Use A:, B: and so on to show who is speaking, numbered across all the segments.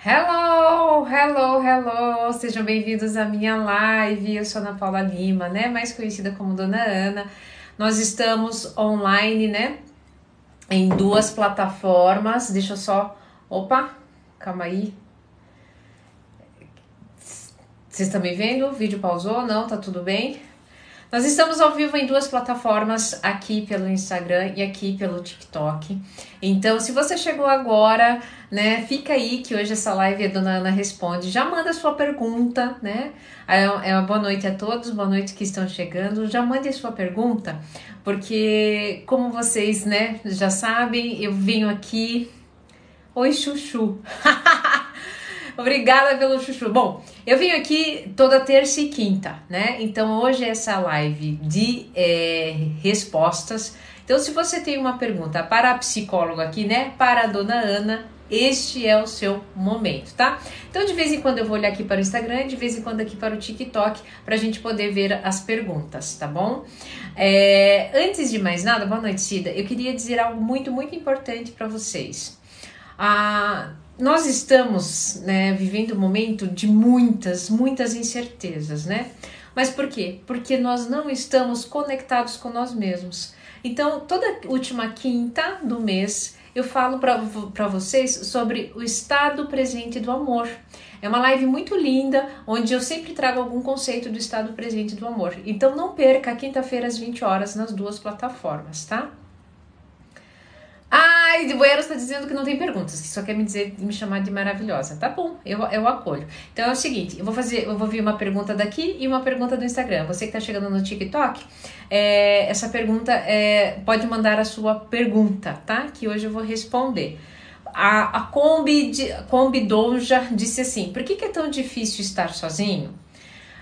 A: Hello, hello, hello! Sejam bem-vindos à minha live. Eu sou Ana Paula Lima, né? Mais conhecida como Dona Ana. Nós estamos online, né? Em duas plataformas. Deixa eu só. Opa, calma aí. Vocês estão me vendo? O vídeo pausou? Não, tá tudo bem? Nós estamos ao vivo em duas plataformas, aqui pelo Instagram e aqui pelo TikTok. Então, se você chegou agora, né, fica aí que hoje essa live a Dona Ana responde. Já manda sua pergunta, né? É, é uma boa noite a todos, boa noite que estão chegando. Já mande sua pergunta, porque como vocês, né, já sabem, eu venho aqui. Oi, Chuchu. Obrigada pelo chuchu. Bom, eu vim aqui toda terça e quinta, né? Então hoje é essa live de é, respostas. Então, se você tem uma pergunta para a psicóloga aqui, né? Para a dona Ana, este é o seu momento, tá? Então, de vez em quando eu vou olhar aqui para o Instagram, de vez em quando aqui para o TikTok, para a gente poder ver as perguntas, tá bom? É, antes de mais nada, boa noite, Cida. Eu queria dizer algo muito, muito importante para vocês. Ah, nós estamos né, vivendo um momento de muitas, muitas incertezas, né? Mas por quê? Porque nós não estamos conectados com nós mesmos. Então, toda última quinta do mês, eu falo para vocês sobre o estado presente do amor. É uma live muito linda, onde eu sempre trago algum conceito do estado presente do amor. Então, não perca, quinta-feira às 20 horas, nas duas plataformas, tá? Ai, de Boeiros está dizendo que não tem perguntas, que só quer me dizer, me chamar de maravilhosa. Tá bom, eu, eu acolho. Então é o seguinte, eu vou fazer, eu vou ver uma pergunta daqui e uma pergunta do Instagram. Você que está chegando no TikTok, é, essa pergunta é, pode mandar a sua pergunta, tá? Que hoje eu vou responder. A, a Kombi, Kombi disse assim: por que, que é tão difícil estar sozinho?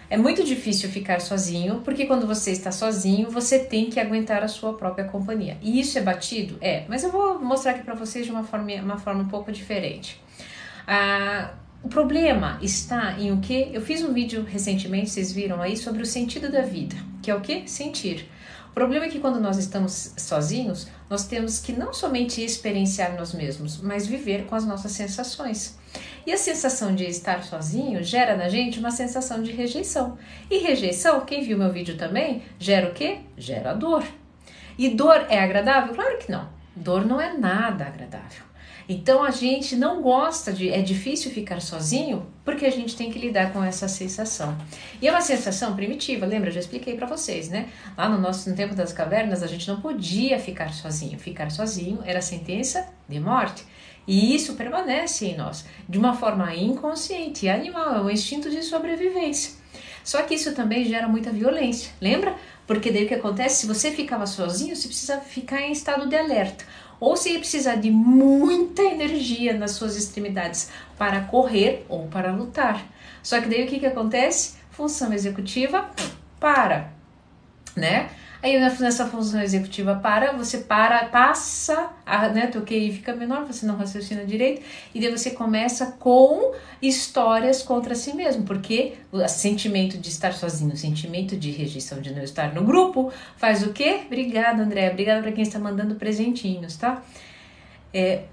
A: É muito difícil ficar sozinho, porque quando você está sozinho, você tem que aguentar a sua própria companhia. E isso é batido? É, mas eu vou mostrar aqui para vocês de uma forma, uma forma um pouco diferente. Ah, o problema está em o que? Eu fiz um vídeo recentemente, vocês viram aí, sobre o sentido da vida, que é o que? Sentir. Problema é que quando nós estamos sozinhos, nós temos que não somente experienciar nós mesmos, mas viver com as nossas sensações. E a sensação de estar sozinho gera na gente uma sensação de rejeição. E rejeição, quem viu meu vídeo também, gera o quê? Gera dor. E dor é agradável? Claro que não. Dor não é nada agradável. Então a gente não gosta de, é difícil ficar sozinho porque a gente tem que lidar com essa sensação. E é uma sensação primitiva, lembra? Eu já expliquei para vocês, né? Lá no nosso no tempo das cavernas a gente não podia ficar sozinho. Ficar sozinho era sentença de morte. E isso permanece em nós de uma forma inconsciente animal, é um instinto de sobrevivência. Só que isso também gera muita violência, lembra? Porque daí o que acontece? Se você ficava sozinho, você precisa ficar em estado de alerta. Ou ia precisar de muita energia nas suas extremidades para correr ou para lutar. Só que daí o que, que acontece? Função executiva para, né? Aí nessa função executiva para, você para, passa, a, né, teu QI fica menor, você não raciocina direito, e daí você começa com histórias contra si mesmo, porque o sentimento de estar sozinho, o sentimento de rejeição de não estar no grupo, faz o quê? Obrigada, André, obrigada para quem está mandando presentinhos, tá? É,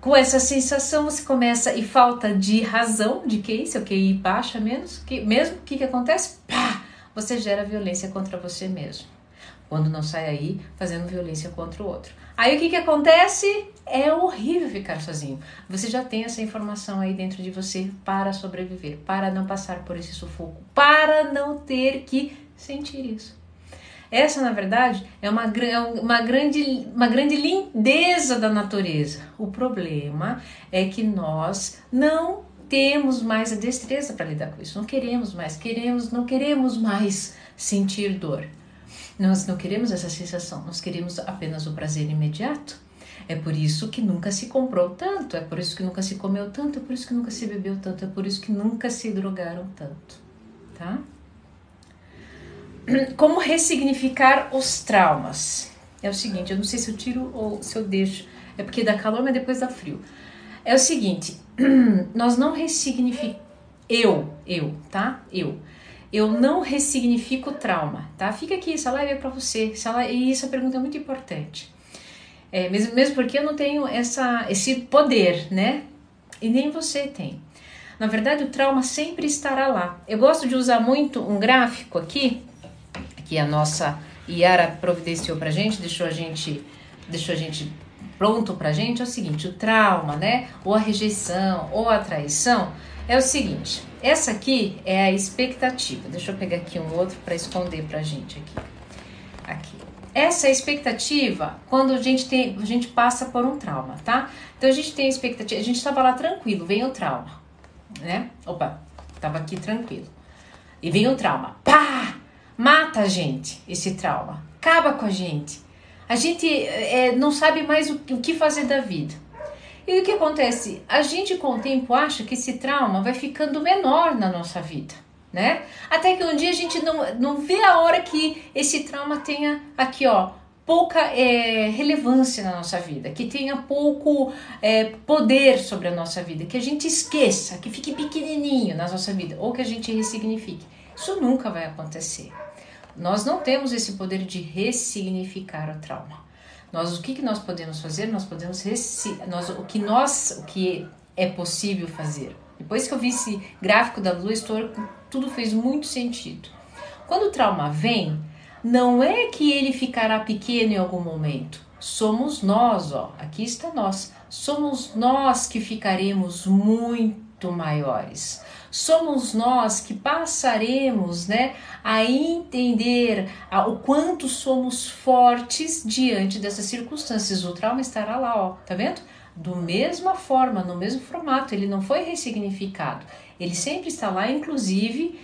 A: com essa sensação você começa e falta de razão de QI, seu QI baixa menos, que, mesmo, o que, que acontece? Pá! Você gera violência contra você mesmo quando não sai aí fazendo violência contra o outro. Aí o que, que acontece? É horrível ficar sozinho. Você já tem essa informação aí dentro de você para sobreviver, para não passar por esse sufoco, para não ter que sentir isso. Essa, na verdade, é uma, é uma, grande, uma grande lindeza da natureza. O problema é que nós não temos mais a destreza para lidar com isso. Não queremos mais, queremos, não queremos mais sentir dor. Nós não queremos essa sensação, nós queremos apenas o prazer imediato. É por isso que nunca se comprou tanto, é por isso que nunca se comeu tanto, é por isso que nunca se bebeu tanto, é por isso que nunca se drogaram tanto, tá? Como ressignificar os traumas? É o seguinte, eu não sei se eu tiro ou se eu deixo, é porque dá calor, mas depois dá frio. É o seguinte, nós não ressignificamos, eu, eu, tá? Eu eu não ressignifico o trauma, tá? Fica aqui, essa live é para você. Essa live, e essa pergunta é muito importante. É, mesmo, mesmo porque eu não tenho essa, esse poder, né? e nem você tem. Na verdade, o trauma sempre estará lá. Eu gosto de usar muito um gráfico aqui, que a nossa Yara providenciou pra gente, deixou a gente, deixou a gente pronto pra gente, é o seguinte, o trauma, né, ou a rejeição, ou a traição, é o seguinte, essa aqui é a expectativa. Deixa eu pegar aqui um outro para esconder pra gente aqui. Aqui. Essa é a expectativa quando a gente tem, a gente passa por um trauma, tá? Então a gente tem a expectativa, a gente estava lá tranquilo, vem o trauma, né? Opa, tava aqui tranquilo. E vem o trauma. Pá! Mata a gente esse trauma. Acaba com a gente. A gente é, não sabe mais o, o que fazer da vida. E o que acontece? A gente com o tempo acha que esse trauma vai ficando menor na nossa vida, né? Até que um dia a gente não, não vê a hora que esse trauma tenha aqui, ó, pouca é, relevância na nossa vida, que tenha pouco é, poder sobre a nossa vida, que a gente esqueça, que fique pequenininho na nossa vida, ou que a gente ressignifique. Isso nunca vai acontecer. Nós não temos esse poder de ressignificar o trauma. Nós o que, que nós podemos fazer? Nós podemos nós o que nós o que é possível fazer. Depois que eu vi esse gráfico da luz, tudo fez muito sentido. Quando o trauma vem, não é que ele ficará pequeno em algum momento. Somos nós, ó, aqui está nós. Somos nós que ficaremos muito maiores somos nós que passaremos né, a entender o quanto somos fortes diante dessas circunstâncias. O trauma estará lá, ó, tá vendo? Do mesma forma, no mesmo formato, ele não foi ressignificado. Ele sempre está lá, inclusive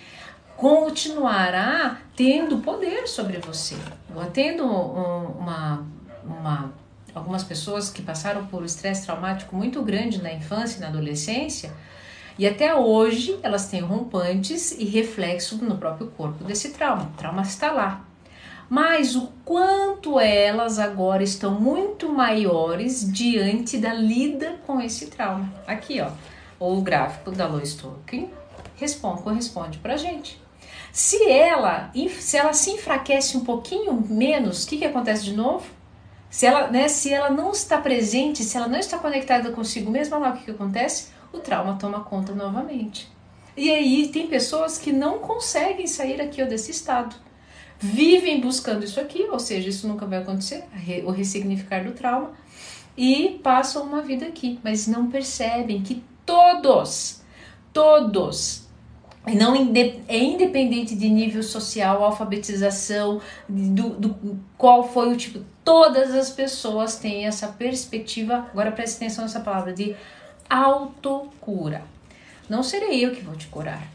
A: continuará tendo poder sobre você. Um, uma, uma, algumas pessoas que passaram por um estresse traumático muito grande na infância e na adolescência e até hoje elas têm rompantes e reflexo no próprio corpo desse trauma. O trauma está lá. Mas o quanto elas agora estão muito maiores diante da lida com esse trauma. Aqui, ó, o gráfico da Lois Tolkien responde, corresponde pra gente. Se ela, se ela se enfraquece um pouquinho menos, o que, que acontece de novo? Se ela, né, se ela não está presente, se ela não está conectada consigo mesma, lá o que, que acontece o trauma toma conta novamente. E aí tem pessoas que não conseguem sair aqui desse estado. Vivem buscando isso aqui, ou seja, isso nunca vai acontecer, o ressignificar do trauma, e passam uma vida aqui, mas não percebem que todos, todos, não é independente de nível social, alfabetização, do, do qual foi o tipo, todas as pessoas têm essa perspectiva. Agora preste atenção nessa palavra de autocura. Não serei eu que vou te curar.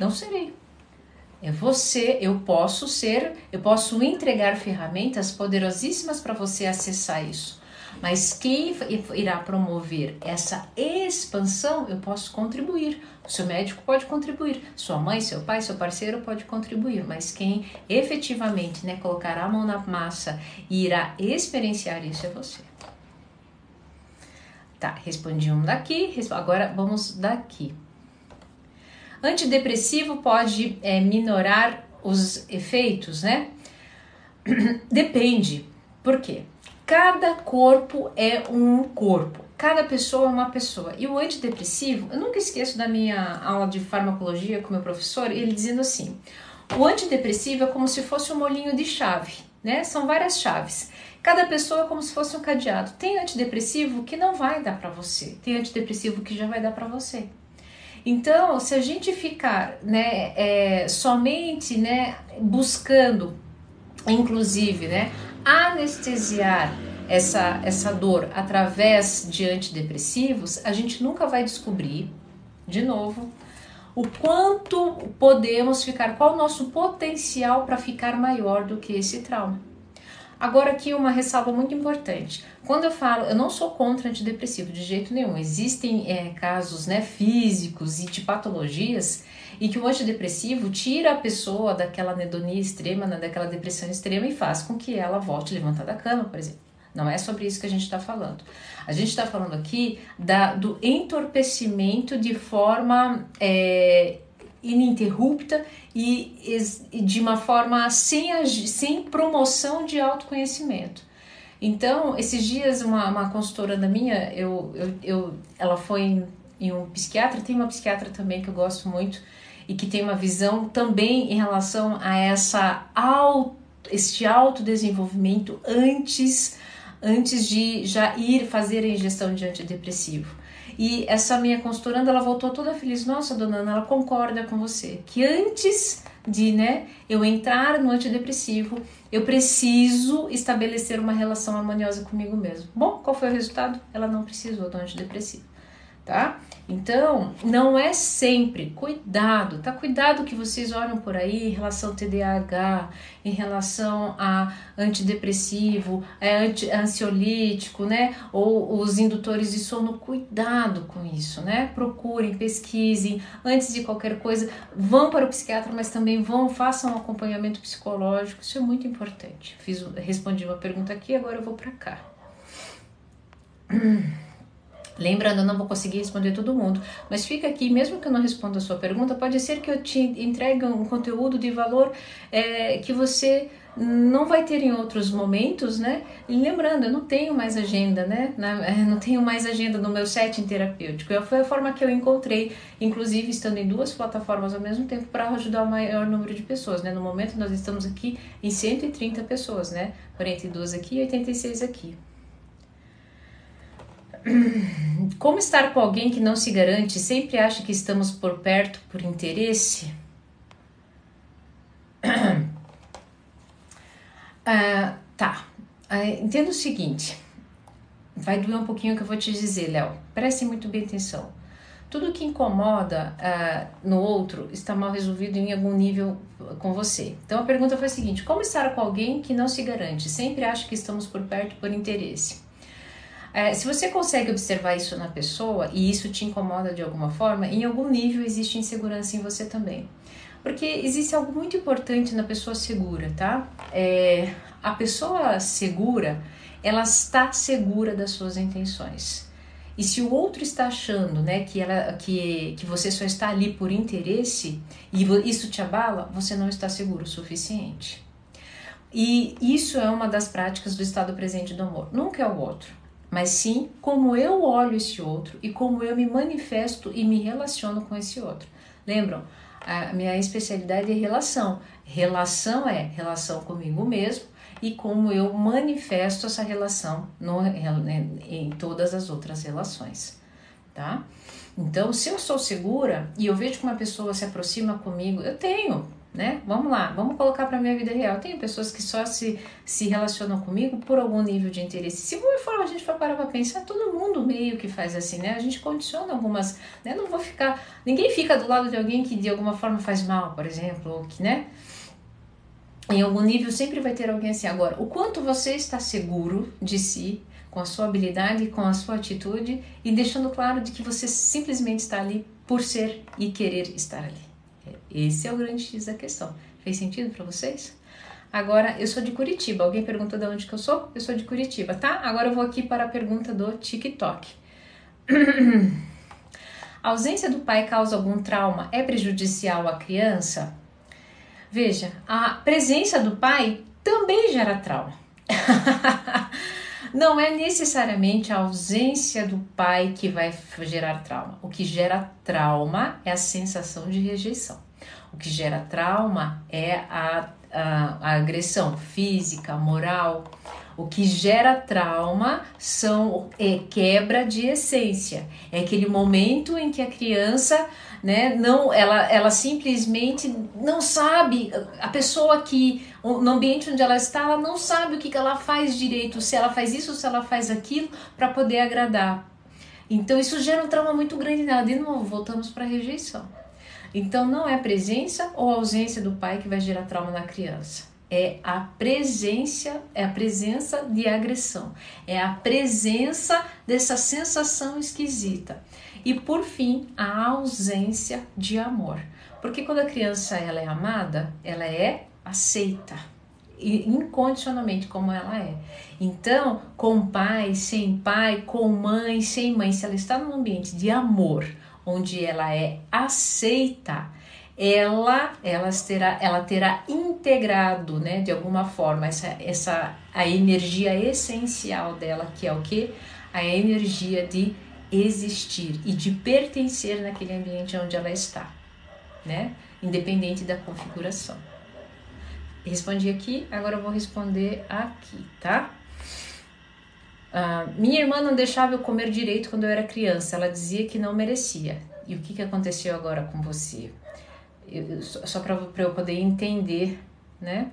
A: Não serei. É você, eu posso ser, eu posso entregar ferramentas poderosíssimas para você acessar isso. Mas quem irá promover essa expansão, eu posso contribuir. O seu médico pode contribuir, sua mãe, seu pai, seu parceiro pode contribuir, mas quem efetivamente né, colocar a mão na massa e irá experienciar isso é você. Tá, respondi um daqui, agora vamos daqui. Antidepressivo pode é, minorar os efeitos, né? Depende. Por quê? Cada corpo é um corpo, cada pessoa é uma pessoa. E o antidepressivo, eu nunca esqueço da minha aula de farmacologia com meu professor, ele dizendo assim: o antidepressivo é como se fosse um molinho de chave, né? São várias chaves. Cada pessoa é como se fosse um cadeado. Tem antidepressivo que não vai dar para você, tem antidepressivo que já vai dar para você. Então, se a gente ficar né, é, somente né, buscando, inclusive, né, anestesiar essa, essa dor através de antidepressivos, a gente nunca vai descobrir, de novo, o quanto podemos ficar, qual o nosso potencial para ficar maior do que esse trauma. Agora aqui uma ressalva muito importante. Quando eu falo, eu não sou contra antidepressivo de jeito nenhum. Existem é, casos né, físicos e de patologias e que o antidepressivo tira a pessoa daquela anedonia extrema, né, daquela depressão extrema e faz com que ela volte a levantar da cama, por exemplo. Não é sobre isso que a gente está falando. A gente está falando aqui da, do entorpecimento de forma é, ininterrupta e, e de uma forma sem, sem promoção de autoconhecimento. Então, esses dias, uma, uma consultora da minha, eu, eu, eu, ela foi em um psiquiatra. Tem uma psiquiatra também que eu gosto muito e que tem uma visão também em relação a essa auto, este autodesenvolvimento antes antes de já ir fazer a ingestão de antidepressivo. E essa minha consultoranda, ela voltou toda feliz. Nossa, dona Ana, ela concorda com você. Que antes de, né, eu entrar no antidepressivo, eu preciso estabelecer uma relação harmoniosa comigo mesmo. Bom, qual foi o resultado? Ela não precisou do antidepressivo tá? Então, não é sempre, cuidado, tá? Cuidado que vocês olham por aí em relação ao TDAH, em relação a antidepressivo, é, anti, ansiolítico, né? Ou os indutores de sono, cuidado com isso, né? Procurem, pesquisem, antes de qualquer coisa, vão para o psiquiatra, mas também vão, façam um acompanhamento psicológico, isso é muito importante. Fiz, respondi uma pergunta aqui, agora eu vou para cá. Lembrando, eu não vou conseguir responder todo mundo, mas fica aqui, mesmo que eu não responda a sua pergunta, pode ser que eu te entregue um conteúdo de valor é, que você não vai ter em outros momentos, né? E lembrando, eu não tenho mais agenda, né? não tenho mais agenda no meu setting terapêutico. Foi a forma que eu encontrei, inclusive estando em duas plataformas ao mesmo tempo para ajudar o maior número de pessoas, né? No momento nós estamos aqui em 130 pessoas, né? 42 aqui e 86 aqui. Como estar com alguém que não se garante, sempre acha que estamos por perto por interesse? Ah, tá, ah, entenda o seguinte. Vai doer um pouquinho o que eu vou te dizer, Léo. Preste muito bem atenção. Tudo que incomoda ah, no outro está mal resolvido em algum nível com você. Então a pergunta foi a seguinte: como estar com alguém que não se garante, sempre acha que estamos por perto por interesse? É, se você consegue observar isso na pessoa e isso te incomoda de alguma forma, em algum nível existe insegurança em você também. Porque existe algo muito importante na pessoa segura, tá? É, a pessoa segura, ela está segura das suas intenções. E se o outro está achando, né, que ela, que, que você só está ali por interesse e isso te abala, você não está seguro o suficiente. E isso é uma das práticas do estado presente do amor. Nunca é o outro mas sim como eu olho esse outro e como eu me manifesto e me relaciono com esse outro. Lembram? A minha especialidade é relação. Relação é relação comigo mesmo e como eu manifesto essa relação no, em todas as outras relações, tá? Então, se eu sou segura e eu vejo que uma pessoa se aproxima comigo, eu tenho né? Vamos lá, vamos colocar para minha vida real. Tem pessoas que só se, se relacionam comigo por algum nível de interesse. Se for a gente for parar para pensar, todo mundo meio que faz assim, né? A gente condiciona algumas, né? Não vou ficar, ninguém fica do lado de alguém que de alguma forma faz mal, por exemplo, ou que, né? Em algum nível sempre vai ter alguém assim. Agora, o quanto você está seguro de si, com a sua habilidade, com a sua atitude e deixando claro de que você simplesmente está ali por ser e querer estar ali. Esse é o grande X da questão. Fez sentido para vocês? Agora, eu sou de Curitiba. Alguém perguntou de onde que eu sou? Eu sou de Curitiba, tá? Agora eu vou aqui para a pergunta do TikTok. a ausência do pai causa algum trauma? É prejudicial à criança? Veja, a presença do pai também gera trauma. Não é necessariamente a ausência do pai que vai gerar trauma. O que gera trauma é a sensação de rejeição. O que gera trauma é a, a, a agressão física, moral. O que gera trauma são é quebra de essência. É aquele momento em que a criança, né, não, ela, ela simplesmente não sabe. A pessoa que no ambiente onde ela está, ela não sabe o que, que ela faz direito, se ela faz isso, se ela faz aquilo, para poder agradar. Então isso gera um trauma muito grande nela. De novo, voltamos para a rejeição. Então não é a presença ou a ausência do pai que vai gerar trauma na criança. É a presença, é a presença de agressão, é a presença dessa sensação esquisita. E por fim, a ausência de amor. Porque quando a criança ela é amada, ela é aceita incondicionalmente como ela é. Então, com pai, sem pai, com mãe, sem mãe, se ela está num ambiente de amor, onde ela é aceita, ela ela terá ela terá integrado, né, de alguma forma essa essa a energia essencial dela, que é o que? A energia de existir e de pertencer naquele ambiente onde ela está, né? Independente da configuração. Respondi aqui, agora eu vou responder aqui, tá? Ah, minha irmã não deixava eu comer direito quando eu era criança. Ela dizia que não merecia. E o que, que aconteceu agora com você? Eu, só para eu poder entender, né?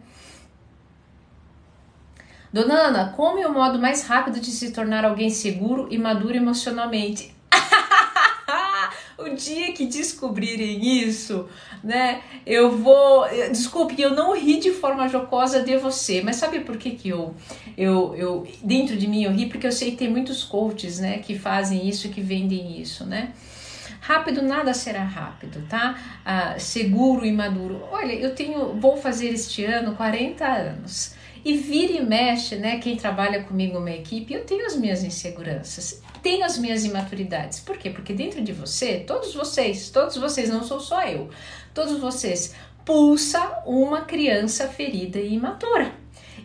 A: Dona Ana, como é o modo mais rápido de se tornar alguém seguro e maduro emocionalmente? O dia que descobrirem isso, né? Eu vou. Desculpe, eu não ri de forma jocosa de você, mas sabe por que, que eu, eu, eu. Dentro de mim eu ri? Porque eu sei que tem muitos coaches, né? Que fazem isso, que vendem isso, né? Rápido nada será rápido, tá? Ah, seguro e maduro. Olha, eu tenho, vou fazer este ano 40 anos. E vira e mexe, né? Quem trabalha comigo, uma equipe, eu tenho as minhas inseguranças tenho as minhas imaturidades. Por quê? Porque dentro de você, todos vocês, todos vocês, não sou só eu, todos vocês, pulsa uma criança ferida e imatura.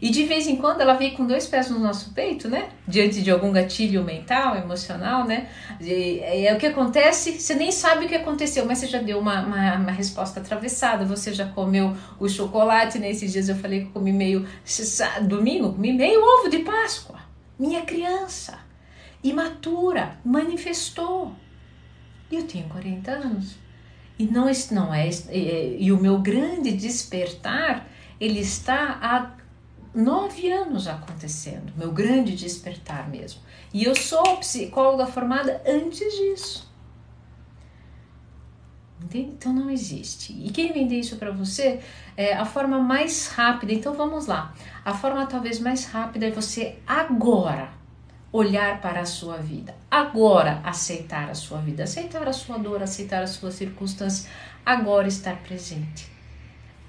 A: E de vez em quando ela vem com dois pés no nosso peito, né? Diante de algum gatilho mental, emocional, né? E, é o que acontece, você nem sabe o que aconteceu, mas você já deu uma, uma, uma resposta atravessada, você já comeu o chocolate. Nesses né? dias eu falei que comi meio. Domingo, comi meio ovo de Páscoa. Minha criança imatura, manifestou. E eu tenho 40 anos. E não, não é, é, e o meu grande despertar, ele está há nove anos acontecendo, meu grande despertar mesmo. E eu sou psicóloga formada antes disso. Entende? Então não existe. E quem vende isso para você é a forma mais rápida. Então vamos lá. A forma talvez mais rápida é você agora olhar para a sua vida. Agora, aceitar a sua vida, aceitar a sua dor, aceitar as suas circunstâncias, agora estar presente.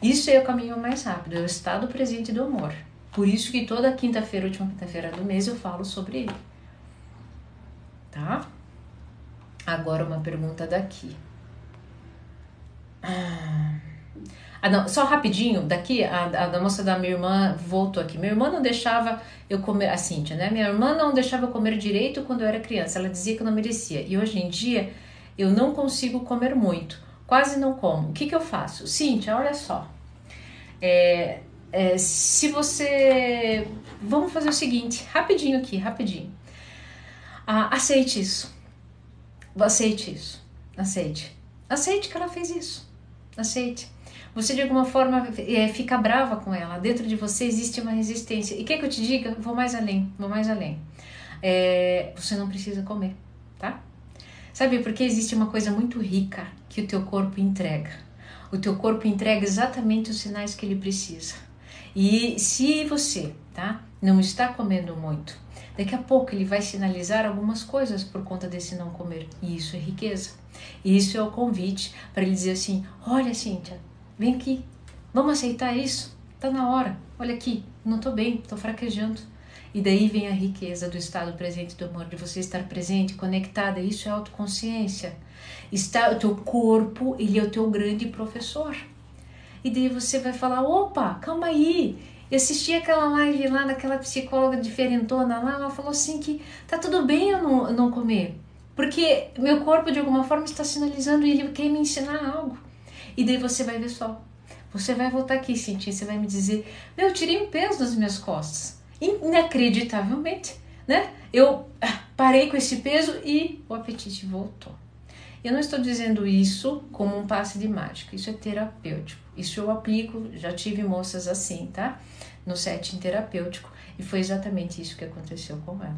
A: Isso é o caminho mais rápido, é o estado presente do amor. Por isso que toda quinta-feira, última quinta-feira do mês, eu falo sobre ele. Tá? Agora uma pergunta daqui. Ah. Ah, não, só rapidinho, daqui, a, a, moça da minha irmã voltou aqui. Minha irmã não deixava eu comer, a Cíntia, né? Minha irmã não deixava eu comer direito quando eu era criança. Ela dizia que eu não merecia. E hoje em dia eu não consigo comer muito, quase não como. O que, que eu faço? Cíntia, olha só. É, é, se você. Vamos fazer o seguinte, rapidinho aqui, rapidinho. Ah, aceite isso. Aceite isso. Aceite. Aceite que ela fez isso. Aceite você de alguma forma é, fica brava com ela. Dentro de você existe uma resistência. E quer que eu te diga? Vou mais além, vou mais além. É, você não precisa comer, tá? Sabe, porque existe uma coisa muito rica que o teu corpo entrega. O teu corpo entrega exatamente os sinais que ele precisa. E se você, tá, não está comendo muito, daqui a pouco ele vai sinalizar algumas coisas por conta desse não comer. E isso é riqueza. E isso é o convite para ele dizer assim: olha, Cíntia, Vem aqui, vamos aceitar isso? Tá na hora. Olha aqui, não tô bem, tô fraquejando. E daí vem a riqueza do estado presente do amor, de você estar presente, conectada. Isso é autoconsciência. Está o teu corpo, ele é o teu grande professor. E daí você vai falar: opa, calma aí. Eu assisti aquela live lá daquela psicóloga diferentona lá, ela falou assim que tá tudo bem eu não, eu não comer. Porque meu corpo de alguma forma está sinalizando e ele quer me ensinar algo. E daí você vai ver só. Você vai voltar aqui, sentir, você vai me dizer: Meu, eu tirei um peso das minhas costas. Inacreditavelmente, né? Eu ah, parei com esse peso e o apetite voltou. Eu não estou dizendo isso como um passe de mágica, isso é terapêutico. Isso eu aplico, já tive moças assim, tá? No setting terapêutico. E foi exatamente isso que aconteceu com ela.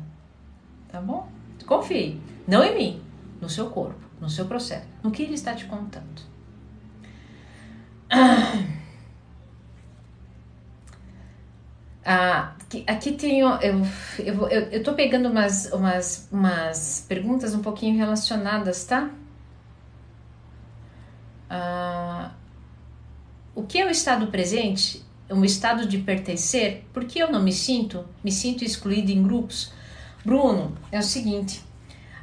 A: Tá bom? Confie. Não em mim, no seu corpo, no seu processo, no que ele está te contando. Ah, aqui, aqui tenho, eu, eu, eu, eu tô pegando umas, umas, umas perguntas um pouquinho relacionadas, tá? Ah, o que é o estado presente? Um estado de pertencer? Por que eu não me sinto? Me sinto excluído em grupos? Bruno, é o seguinte,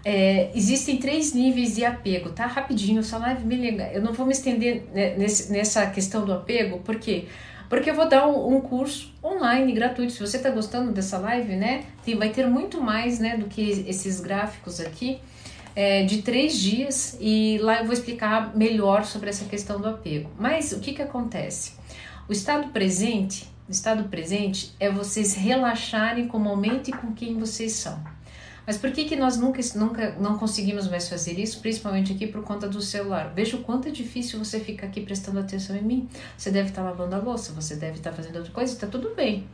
A: é, existem três níveis de apego, tá? Rapidinho, essa live me liga. Eu não vou me estender nesse, nessa questão do apego, por quê? Porque eu vou dar um, um curso online gratuito. Se você está gostando dessa live, né? Tem, vai ter muito mais, né, do que esses gráficos aqui. é, de três dias e lá eu vou explicar melhor sobre essa questão do apego. Mas o que, que acontece? O estado presente, o estado presente é vocês relaxarem com o momento e com quem vocês são. Mas por que, que nós nunca, nunca não conseguimos mais fazer isso, principalmente aqui por conta do celular? Veja o quanto é difícil você ficar aqui prestando atenção em mim. Você deve estar lavando a louça, você deve estar fazendo outra coisa, está tudo bem.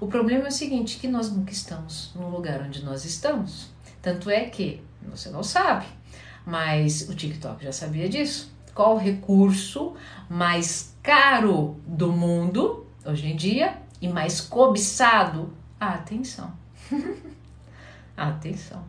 A: O problema é o seguinte, que nós nunca estamos no lugar onde nós estamos. Tanto é que você não sabe, mas o TikTok já sabia disso. Qual o recurso mais caro do mundo hoje em dia e mais cobiçado? A atenção. Atenção.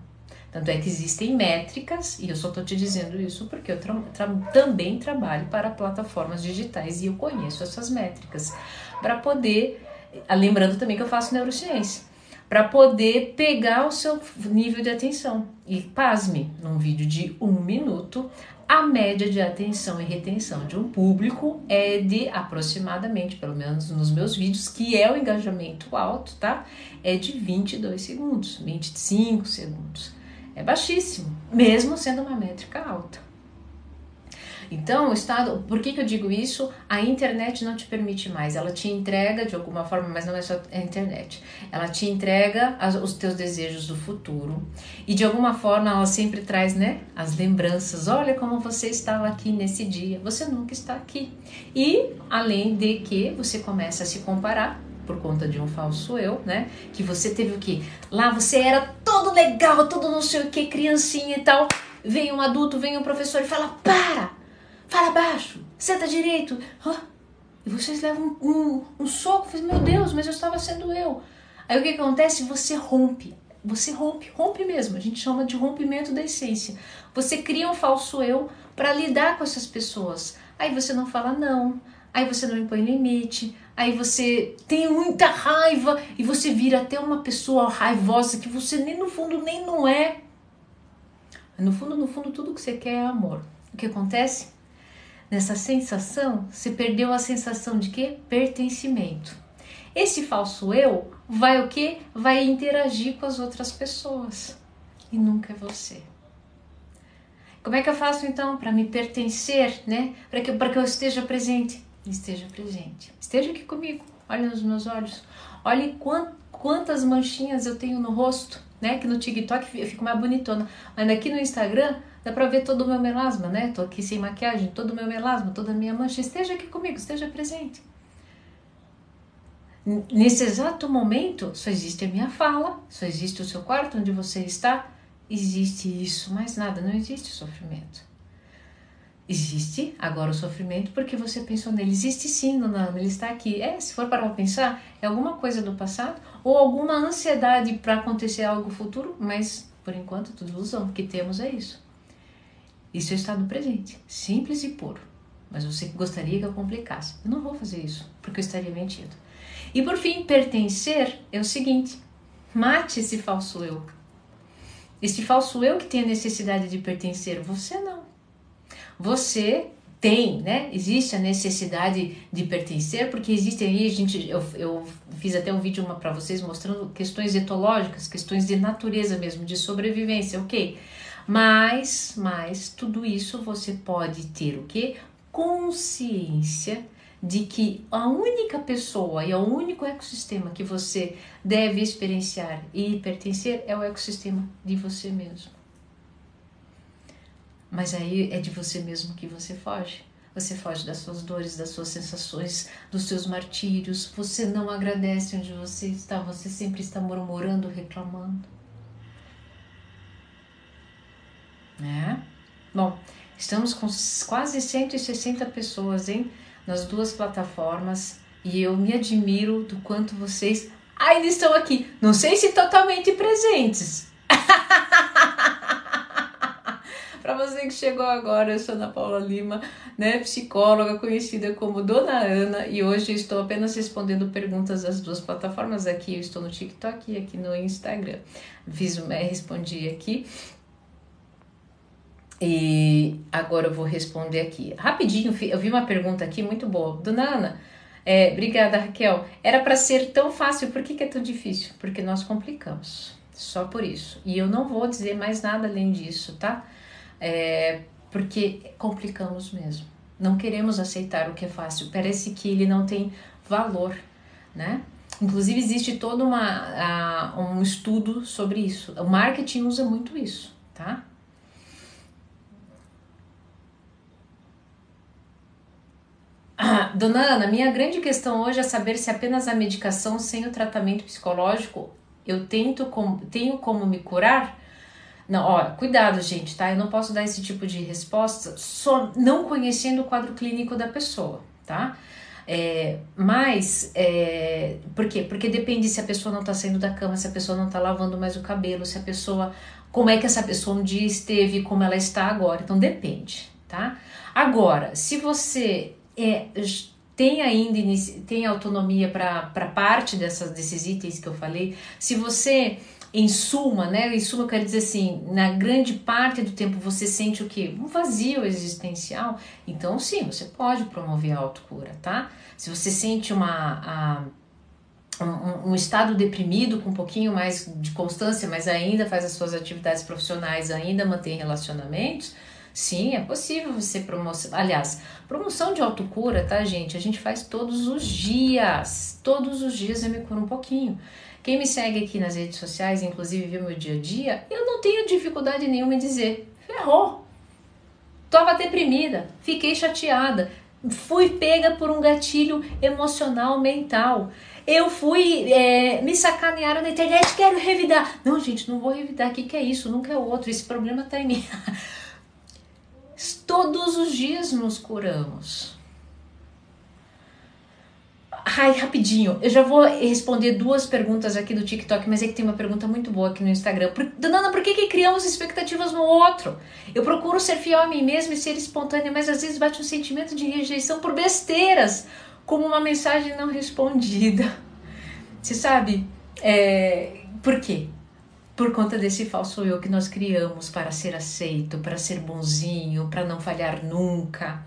A: Tanto é que existem métricas, e eu só estou te dizendo isso porque eu tra tra também trabalho para plataformas digitais e eu conheço essas métricas. Para poder, ah, lembrando também que eu faço neurociência, para poder pegar o seu nível de atenção. E pasme, num vídeo de um minuto, a média de atenção e retenção de um público é de aproximadamente, pelo menos nos meus vídeos, que é o engajamento alto, tá? É de 22 segundos, 25 segundos. É baixíssimo, mesmo sendo uma métrica alta. Então, o Estado, por que, que eu digo isso? A internet não te permite mais, ela te entrega de alguma forma, mas não é só a internet, ela te entrega as, os teus desejos do futuro e de alguma forma ela sempre traz, né, as lembranças. Olha como você estava aqui nesse dia, você nunca está aqui. E além de que você começa a se comparar por conta de um falso eu, né? Que você teve o que? Lá você era todo legal, todo não sei o que, criancinha e tal. Vem um adulto, vem um professor e fala: para! Fala baixo, senta direito. E vocês levam um, um, um soco, meu Deus, mas eu estava sendo eu. Aí o que acontece? Você rompe. Você rompe, rompe mesmo. A gente chama de rompimento da essência. Você cria um falso eu para lidar com essas pessoas. Aí você não fala não, aí você não impõe limite, aí você tem muita raiva e você vira até uma pessoa raivosa que você nem no fundo nem não é. No fundo, no fundo, tudo que você quer é amor. O que acontece? Nessa sensação, se perdeu a sensação de que? Pertencimento. Esse falso eu vai o que? Vai interagir com as outras pessoas e nunca é você. Como é que eu faço então para me pertencer, né? Para que, que eu esteja presente? Esteja presente. Esteja aqui comigo. Olhe nos meus olhos. Olhe quantas manchinhas eu tenho no rosto, né? Que no TikTok eu fico mais bonitona. Mas aqui no Instagram Dá pra ver todo o meu melasma, né? Tô aqui sem maquiagem, todo o meu melasma, toda a minha mancha. Esteja aqui comigo, esteja presente. Nesse exato momento, só existe a minha fala, só existe o seu quarto onde você está. Existe isso, mais nada, não existe sofrimento. Existe agora o sofrimento porque você pensou nele. Existe sim, Nana, ele está aqui. É, se for para pensar, é alguma coisa do passado ou alguma ansiedade para acontecer algo futuro, mas por enquanto tudo ilusão. O que temos é isso. Isso é estado presente, simples e puro. Mas você gostaria que eu complicasse. Eu não vou fazer isso, porque eu estaria mentindo. E por fim, pertencer é o seguinte: mate esse falso eu. Esse falso eu que tem a necessidade de pertencer, você não. Você tem, né? Existe a necessidade de pertencer, porque existe aí, gente, eu, eu fiz até um vídeo para vocês mostrando questões etológicas, questões de natureza mesmo, de sobrevivência, ok? Mas, mas tudo isso você pode ter o que? Consciência de que a única pessoa e o único ecossistema que você deve experienciar e pertencer é o ecossistema de você mesmo. Mas aí é de você mesmo que você foge. Você foge das suas dores, das suas sensações, dos seus martírios. Você não agradece onde você está, você sempre está murmurando, reclamando. Né? Bom, estamos com quase 160 pessoas, hein? Nas duas plataformas e eu me admiro do quanto vocês ainda estão aqui. Não sei se totalmente presentes. Para você que chegou agora, eu sou Ana Paula Lima, né, psicóloga conhecida como Dona Ana, e hoje estou apenas respondendo perguntas das duas plataformas. Aqui eu estou no TikTok e aqui no Instagram. Fiz, é, respondi aqui e agora eu vou responder aqui. Rapidinho, eu vi uma pergunta aqui muito boa. Dona Ana, é, obrigada Raquel. Era para ser tão fácil, por que, que é tão difícil? Porque nós complicamos. Só por isso. E eu não vou dizer mais nada além disso, tá? É, porque complicamos mesmo. Não queremos aceitar o que é fácil. Parece que ele não tem valor, né? Inclusive existe todo uma, uh, um estudo sobre isso. O marketing usa muito isso, tá? Ah, dona Ana, minha grande questão hoje é saber se apenas a medicação sem o tratamento psicológico eu tento com, tenho como me curar? Não, ó, cuidado, gente, tá? Eu não posso dar esse tipo de resposta só não conhecendo o quadro clínico da pessoa, tá? É, mas, é, por quê? Porque depende se a pessoa não tá saindo da cama, se a pessoa não tá lavando mais o cabelo, se a pessoa. Como é que essa pessoa um dia esteve, como ela está agora. Então depende, tá? Agora, se você é, tem ainda tem autonomia para parte dessas, desses itens que eu falei. Se você, em suma, né? Em suma, eu quero dizer assim, na grande parte do tempo você sente o que? Um vazio existencial. Então, sim, você pode promover a autocura, tá? Se você sente uma. A, um, um, estado deprimido com um pouquinho mais de constância, mas ainda faz as suas atividades profissionais, ainda mantém relacionamentos, Sim, é possível você promoção. Aliás, promoção de autocura, tá, gente? A gente faz todos os dias. Todos os dias eu me curo um pouquinho. Quem me segue aqui nas redes sociais, inclusive viu meu dia a dia, eu não tenho dificuldade nenhuma em dizer: ferrou. Tava deprimida, fiquei chateada, fui pega por um gatilho emocional mental. Eu fui, é, me sacanearam na internet, quero revidar. Não, gente, não vou revidar. O que, que é isso? Nunca é outro. Esse problema tá em mim. Todos os dias nos curamos. Ai, rapidinho, eu já vou responder duas perguntas aqui do TikTok, mas é que tem uma pergunta muito boa aqui no Instagram. Por, Dona por que, que criamos expectativas no outro? Eu procuro ser fiel a mim mesma e ser espontânea, mas às vezes bate um sentimento de rejeição por besteiras, como uma mensagem não respondida. Você sabe, é, por quê? Por conta desse falso eu que nós criamos para ser aceito, para ser bonzinho, para não falhar nunca.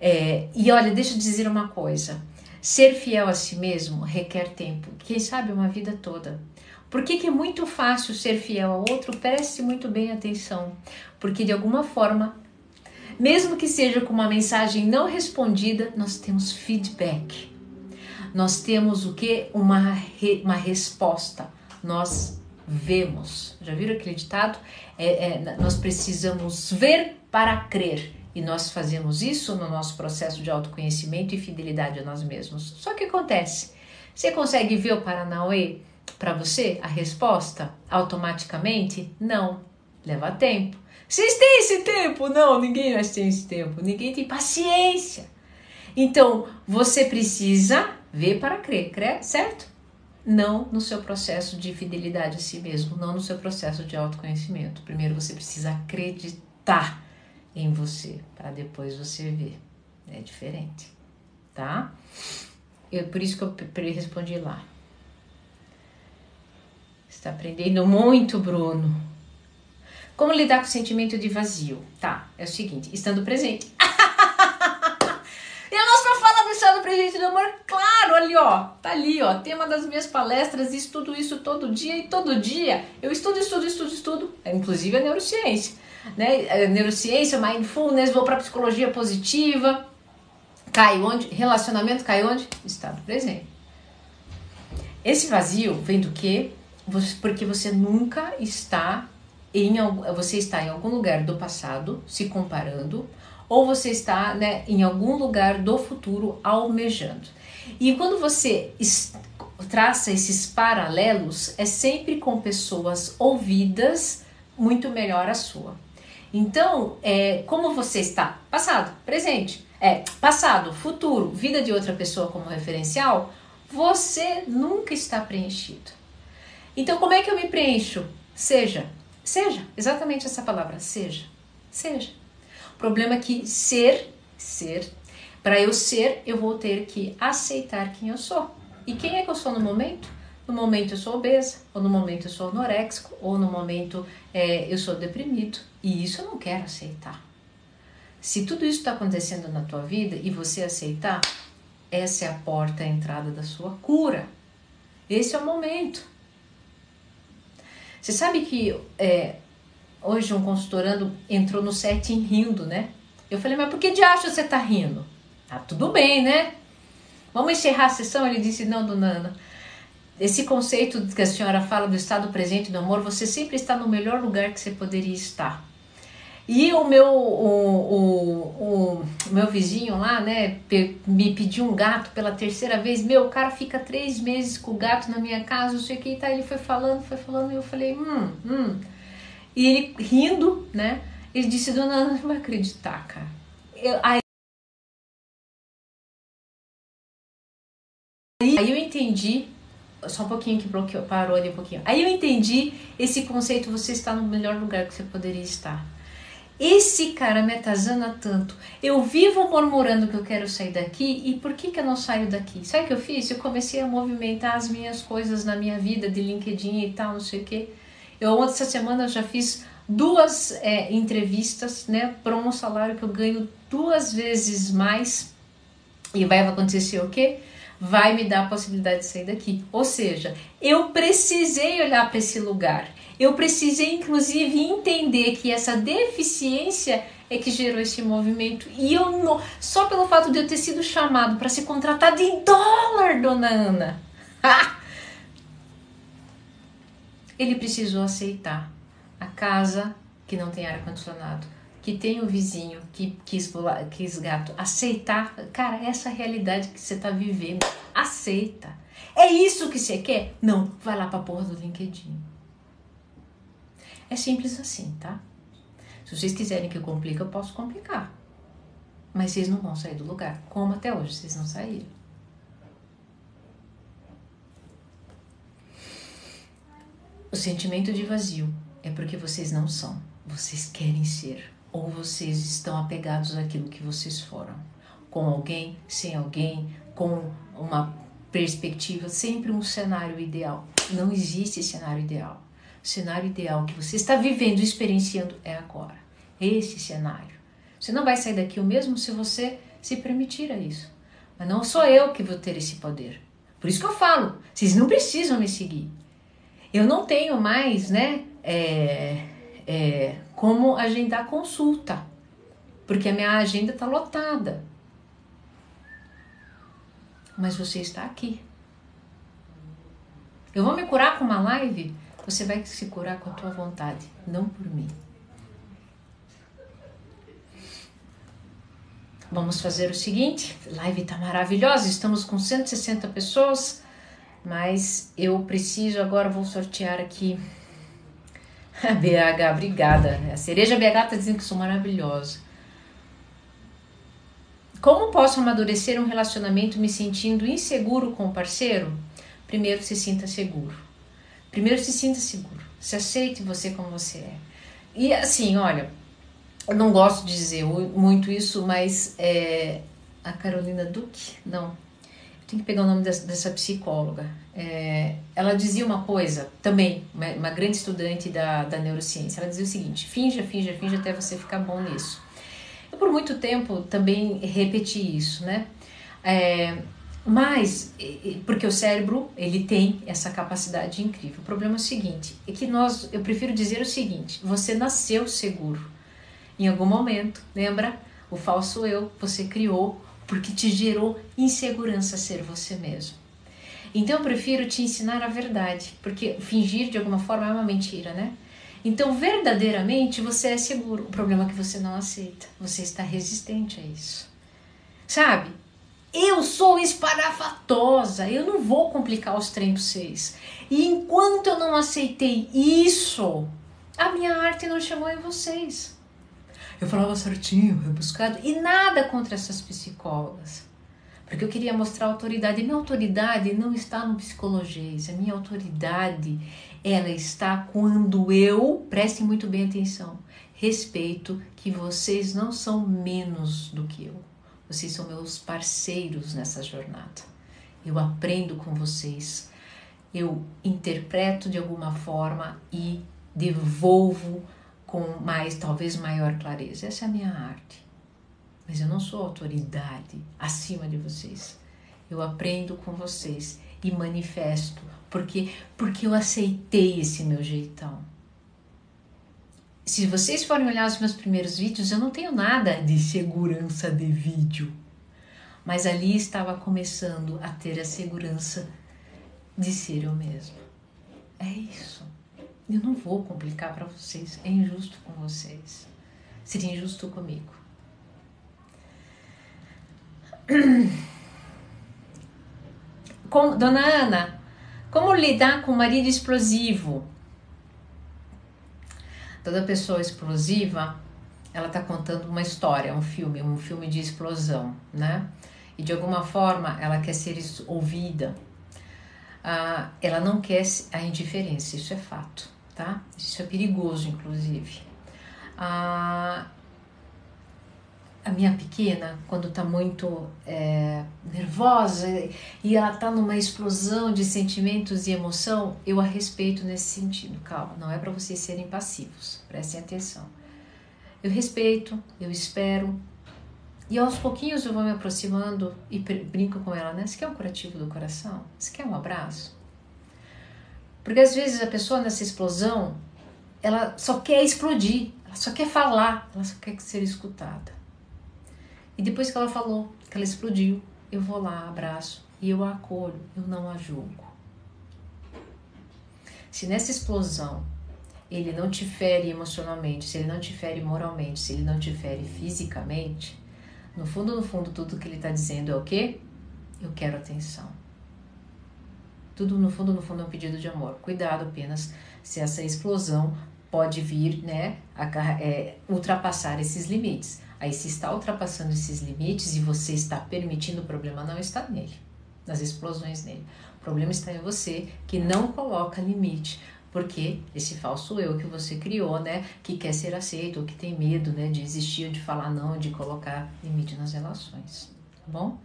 A: É, e olha, deixa eu dizer uma coisa: ser fiel a si mesmo requer tempo, quem sabe uma vida toda. Por que, que é muito fácil ser fiel ao outro? Preste muito bem atenção, porque de alguma forma, mesmo que seja com uma mensagem não respondida, nós temos feedback. Nós temos o que? Uma, re, uma resposta. Nós vemos. Já viram aquele ditado? É, é, nós precisamos ver para crer. E nós fazemos isso no nosso processo de autoconhecimento e fidelidade a nós mesmos. Só que acontece, você consegue ver o Paranauê para você? A resposta automaticamente? Não. Leva tempo. Vocês têm esse tempo? Não, ninguém mais tem esse tempo. Ninguém tem paciência. Então, você precisa ver para crer, certo? Não no seu processo de fidelidade a si mesmo, não no seu processo de autoconhecimento. Primeiro você precisa acreditar em você, para depois você ver. É diferente, tá? Eu, por isso que eu respondi lá. Está aprendendo muito, Bruno. Como lidar com o sentimento de vazio? Tá, é o seguinte, estando presente. e a nossa fala do estado presente do amor, claro, ali ó, tá ali ó, tema das minhas palestras, estudo isso todo dia e todo dia eu estudo, estudo, estudo, estudo, inclusive a neurociência, né? A neurociência, mindfulness, vou para psicologia positiva, cai onde? Relacionamento cai onde? Estado presente. Esse vazio vem do quê? Porque você nunca está em você está em algum lugar do passado se comparando ou você está né, em algum lugar do futuro almejando. E quando você traça esses paralelos, é sempre com pessoas ouvidas muito melhor a sua. Então, é, como você está passado, presente, é passado, futuro, vida de outra pessoa como referencial, você nunca está preenchido. Então, como é que eu me preencho? Seja, seja, exatamente essa palavra, seja, seja. O problema é que ser, ser, para eu ser, eu vou ter que aceitar quem eu sou. E quem é que eu sou no momento? No momento eu sou obesa, ou no momento eu sou anoréxico, ou no momento é, eu sou deprimido. E isso eu não quero aceitar. Se tudo isso está acontecendo na tua vida e você aceitar, essa é a porta, a entrada da sua cura. Esse é o momento. Você sabe que é, hoje um consultorando entrou no setting rindo, né? Eu falei, mas por que de acho você tá rindo? Tá tudo bem, né? Vamos encerrar a sessão? Ele disse, não, dona Ana. Esse conceito que a senhora fala do estado presente do amor, você sempre está no melhor lugar que você poderia estar. E o meu, o, o, o, meu vizinho lá, né, me pediu um gato pela terceira vez. Meu, o cara fica três meses com o gato na minha casa, não sei o que, tá? Ele foi falando, foi falando, e eu falei, hum, hum. E ele rindo, né? Ele disse, dona Ana, não vai acreditar, cara. Eu, aí, aí eu entendi só um pouquinho que bloqueou, parou ali um pouquinho. Aí eu entendi esse conceito, você está no melhor lugar que você poderia estar. Esse cara me atazana tanto. Eu vivo murmurando que eu quero sair daqui e por que, que eu não saio daqui? Sabe o que eu fiz? Eu comecei a movimentar as minhas coisas na minha vida de LinkedIn e tal, não sei o quê. Eu ontem, essa semana, já fiz duas é, entrevistas, né, para um salário que eu ganho duas vezes mais. E vai acontecer o quê? Vai me dar a possibilidade de sair daqui. Ou seja, eu precisei olhar para esse lugar eu precisei, inclusive, entender que essa deficiência é que gerou esse movimento. E eu não, só pelo fato de eu ter sido chamado para ser contratado em dólar, dona Ana. Ele precisou aceitar a casa que não tem ar condicionado, que tem o vizinho que quis, quis gato. Aceitar, cara, essa realidade que você está vivendo. Aceita. É isso que você quer? Não, vai lá para a porra do LinkedIn. É simples assim, tá? Se vocês quiserem que eu complique, eu posso complicar. Mas vocês não vão sair do lugar, como até hoje vocês não saíram. O sentimento de vazio é porque vocês não são, vocês querem ser, ou vocês estão apegados àquilo que vocês foram. Com alguém, sem alguém, com uma perspectiva, sempre um cenário ideal. Não existe cenário ideal cenário ideal que você está vivendo experienciando é agora. Esse cenário. Você não vai sair daqui o mesmo se você se permitir a isso. Mas não sou eu que vou ter esse poder. Por isso que eu falo, vocês não precisam me seguir. Eu não tenho mais, né, é, é, como agendar consulta, porque a minha agenda está lotada. Mas você está aqui. Eu vou me curar com uma live você vai se curar com a tua vontade, não por mim. Vamos fazer o seguinte, live tá maravilhosa, estamos com 160 pessoas, mas eu preciso agora vou sortear aqui a BH, obrigada. A cereja BH tá dizendo que sou maravilhosa. Como posso amadurecer um relacionamento me sentindo inseguro com o parceiro? Primeiro, se sinta seguro. Primeiro se sinta seguro, se aceite você como você é. E assim, olha, eu não gosto de dizer muito isso, mas é, a Carolina Duque, não, tenho que pegar o nome dessa, dessa psicóloga. É, ela dizia uma coisa, também, uma, uma, grande estudante da, da neurociência, ela dizia o seguinte: finja, finja, finja até você ficar bom nisso. Eu, por muito tempo, também repeti isso, né? É, mas, porque o cérebro, ele tem essa capacidade incrível. O problema é o seguinte, é que nós, eu prefiro dizer o seguinte, você nasceu seguro. Em algum momento, lembra? O falso eu, você criou porque te gerou insegurança ser você mesmo. Então eu prefiro te ensinar a verdade, porque fingir de alguma forma é uma mentira, né? Então, verdadeiramente, você é seguro. O problema é que você não aceita. Você está resistente a isso. Sabe? Eu sou esparafatosa, eu não vou complicar os trem vocês. E enquanto eu não aceitei isso, a minha arte não chegou em vocês. Eu falava certinho, rebuscado, e nada contra essas psicólogas. Porque eu queria mostrar autoridade. E minha autoridade não está no psicologês. A minha autoridade, ela está quando eu, prestem muito bem atenção, respeito que vocês não são menos do que eu. Vocês são meus parceiros nessa jornada. Eu aprendo com vocês. Eu interpreto de alguma forma e devolvo com mais, talvez maior clareza. Essa é a minha arte. Mas eu não sou autoridade acima de vocês. Eu aprendo com vocês e manifesto Porque porque eu aceitei esse meu jeitão. Se vocês forem olhar os meus primeiros vídeos, eu não tenho nada de segurança de vídeo. Mas ali estava começando a ter a segurança de ser eu mesma. É isso. Eu não vou complicar para vocês. É injusto com vocês. Seria injusto comigo. Com, Dona Ana, como lidar com o marido explosivo? Toda pessoa explosiva, ela está contando uma história, um filme, um filme de explosão, né? E de alguma forma ela quer ser ouvida. Ah, ela não quer a indiferença, isso é fato, tá? Isso é perigoso, inclusive. Ah, a minha pequena, quando tá muito é, nervosa e ela tá numa explosão de sentimentos e emoção, eu a respeito nesse sentido. Calma, não é para vocês serem passivos, prestem atenção. Eu respeito, eu espero, e aos pouquinhos eu vou me aproximando e brinco com ela, né? Você quer um curativo do coração? Você quer um abraço? Porque às vezes a pessoa nessa explosão, ela só quer explodir, ela só quer falar, ela só quer ser escutada. E depois que ela falou, que ela explodiu, eu vou lá, abraço e eu a acolho, eu não a julgo. Se nessa explosão ele não te fere emocionalmente, se ele não te fere moralmente, se ele não te fere fisicamente, no fundo, no fundo, tudo que ele está dizendo é o quê? Eu quero atenção. Tudo no fundo, no fundo é um pedido de amor. Cuidado apenas se essa explosão pode vir, né, a, é, ultrapassar esses limites. Aí, se está ultrapassando esses limites e você está permitindo, o problema não está nele, nas explosões nele. O problema está em você que não coloca limite. Porque esse falso eu que você criou, né, que quer ser aceito, ou que tem medo, né, de existir, de falar não, de colocar limite nas relações. Tá bom?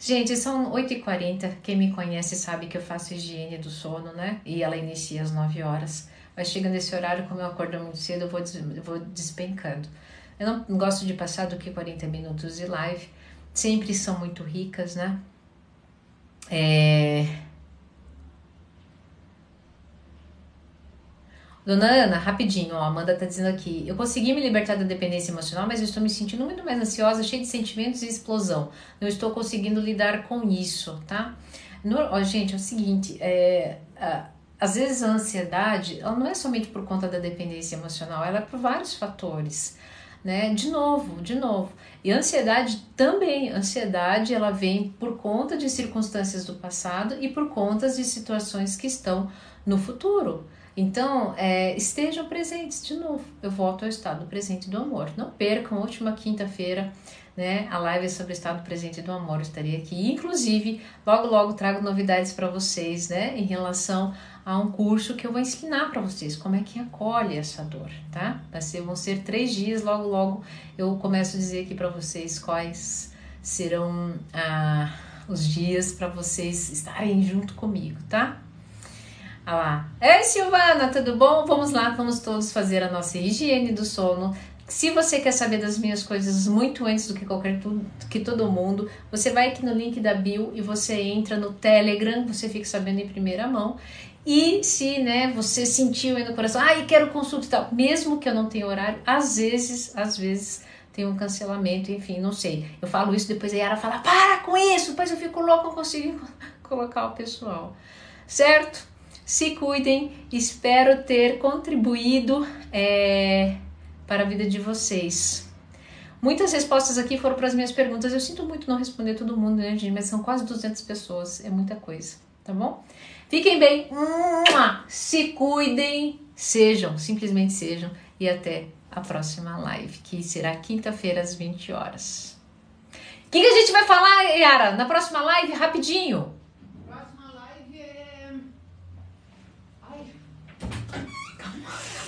A: Gente, são 8h40. Quem me conhece sabe que eu faço higiene do sono, né? E ela inicia às 9 horas. Mas chegando esse horário, como eu acordo muito cedo, eu vou, des eu vou despencando. Eu não gosto de passar do que 40 minutos de live. Sempre são muito ricas, né? É... Dona Ana, rapidinho, ó, Amanda tá dizendo aqui. Eu consegui me libertar da dependência emocional, mas eu estou me sentindo muito mais ansiosa, cheia de sentimentos e explosão. Não estou conseguindo lidar com isso, tá? No, ó, gente, é o seguinte, é, a, às vezes a ansiedade, ela não é somente por conta da dependência emocional, ela é por vários fatores, né? De novo, de novo. E a ansiedade também, a ansiedade ela vem por conta de circunstâncias do passado e por conta de situações que estão no futuro. Então, é, estejam presentes de novo. Eu volto ao estado presente do amor. Não percam última quinta-feira né? A live é sobre o estado presente do amor. Eu estarei aqui. Inclusive, logo logo trago novidades para vocês, né? Em relação a um curso que eu vou ensinar para vocês como é que acolhe essa dor, tá? Vai ser, vão ser três dias. Logo logo eu começo a dizer aqui para vocês quais serão ah, os dias para vocês estarem junto comigo, tá? Olha lá. Ei, Silvana, tudo bom? Vamos lá, vamos todos fazer a nossa higiene do sono se você quer saber das minhas coisas muito antes do que qualquer que todo mundo, você vai aqui no link da bio e você entra no Telegram, você fica sabendo em primeira mão. E se, né, você sentiu aí no coração, ah, e quero consulta e tal, mesmo que eu não tenha horário, às vezes, às vezes tem um cancelamento, enfim, não sei. Eu falo isso, depois a Yara fala, para com isso, depois eu fico louca, não consigo colocar o pessoal. Certo? Se cuidem, espero ter contribuído. É para a vida de vocês. Muitas respostas aqui foram para as minhas perguntas. Eu sinto muito não responder todo mundo, né, gente? Mas são quase 200 pessoas. É muita coisa, tá bom? Fiquem bem. Se cuidem. Sejam, simplesmente sejam. E até a próxima live, que será quinta-feira às 20 horas. O que, que a gente vai falar, Yara? Na próxima live, rapidinho.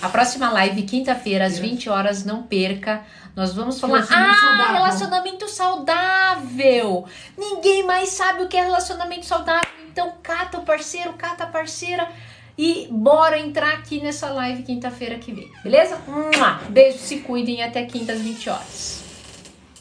A: A próxima live, quinta-feira, às 20 horas, não perca. Nós vamos falar. Ah, saudável. relacionamento saudável! Ninguém mais sabe o que é relacionamento saudável. Então, cata o parceiro, cata a parceira. E bora entrar aqui nessa live quinta-feira que vem, beleza? Beijo, se cuidem até quinta às 20 horas.